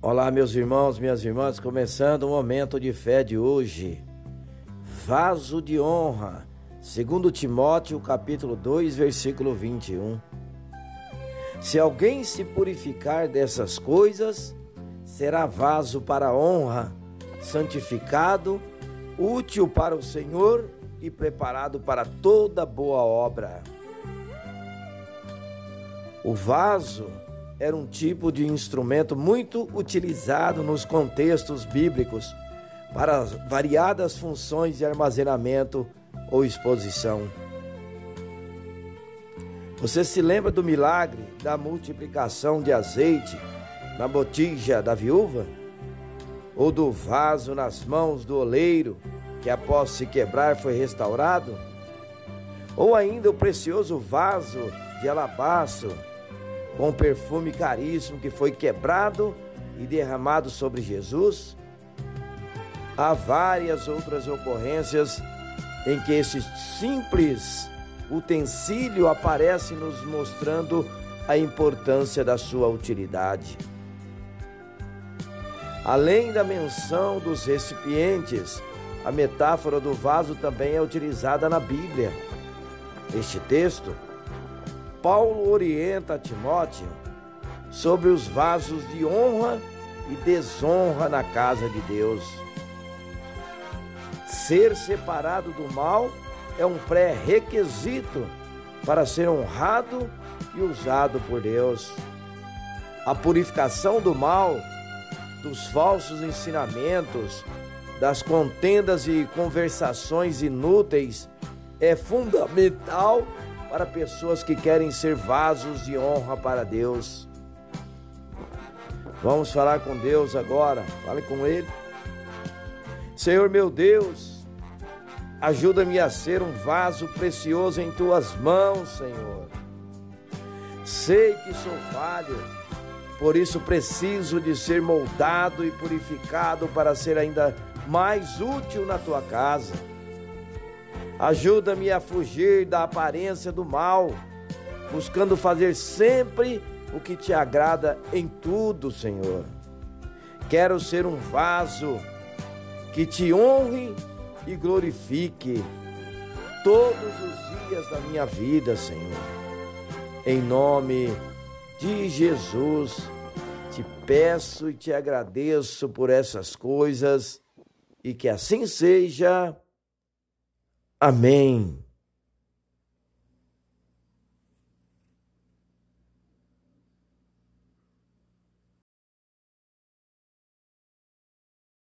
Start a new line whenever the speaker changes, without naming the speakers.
Olá, meus irmãos, minhas irmãs, começando o momento de fé de hoje. Vaso de honra, segundo Timóteo, capítulo 2, versículo 21. Se alguém se purificar dessas coisas, será vaso para honra, santificado, útil para o Senhor e preparado para toda boa obra. O vaso era um tipo de instrumento muito utilizado nos contextos bíblicos para variadas funções de armazenamento ou exposição. Você se lembra do milagre da multiplicação de azeite na botija da viúva? Ou do vaso nas mãos do oleiro que após se quebrar foi restaurado? Ou ainda o precioso vaso de alabastro com perfume caríssimo que foi quebrado e derramado sobre Jesus? Há várias outras ocorrências em que esse simples utensílio aparece nos mostrando a importância da sua utilidade. Além da menção dos recipientes, a metáfora do vaso também é utilizada na Bíblia. Este texto Paulo orienta Timóteo sobre os vasos de honra e desonra na casa de Deus. Ser separado do mal é um pré-requisito para ser honrado e usado por Deus. A purificação do mal, dos falsos ensinamentos, das contendas e conversações inúteis é fundamental para pessoas que querem ser vasos de honra para Deus. Vamos falar com Deus agora. Fale com Ele. Senhor meu Deus, ajuda-me a ser um vaso precioso em tuas mãos, Senhor. Sei que sou falho, por isso preciso de ser moldado e purificado para ser ainda mais útil na tua casa. Ajuda-me a fugir da aparência do mal, buscando fazer sempre o que te agrada em tudo, Senhor. Quero ser um vaso que te honre e glorifique todos os dias da minha vida, Senhor. Em nome de Jesus, te peço e te agradeço por essas coisas e que assim seja. Amém.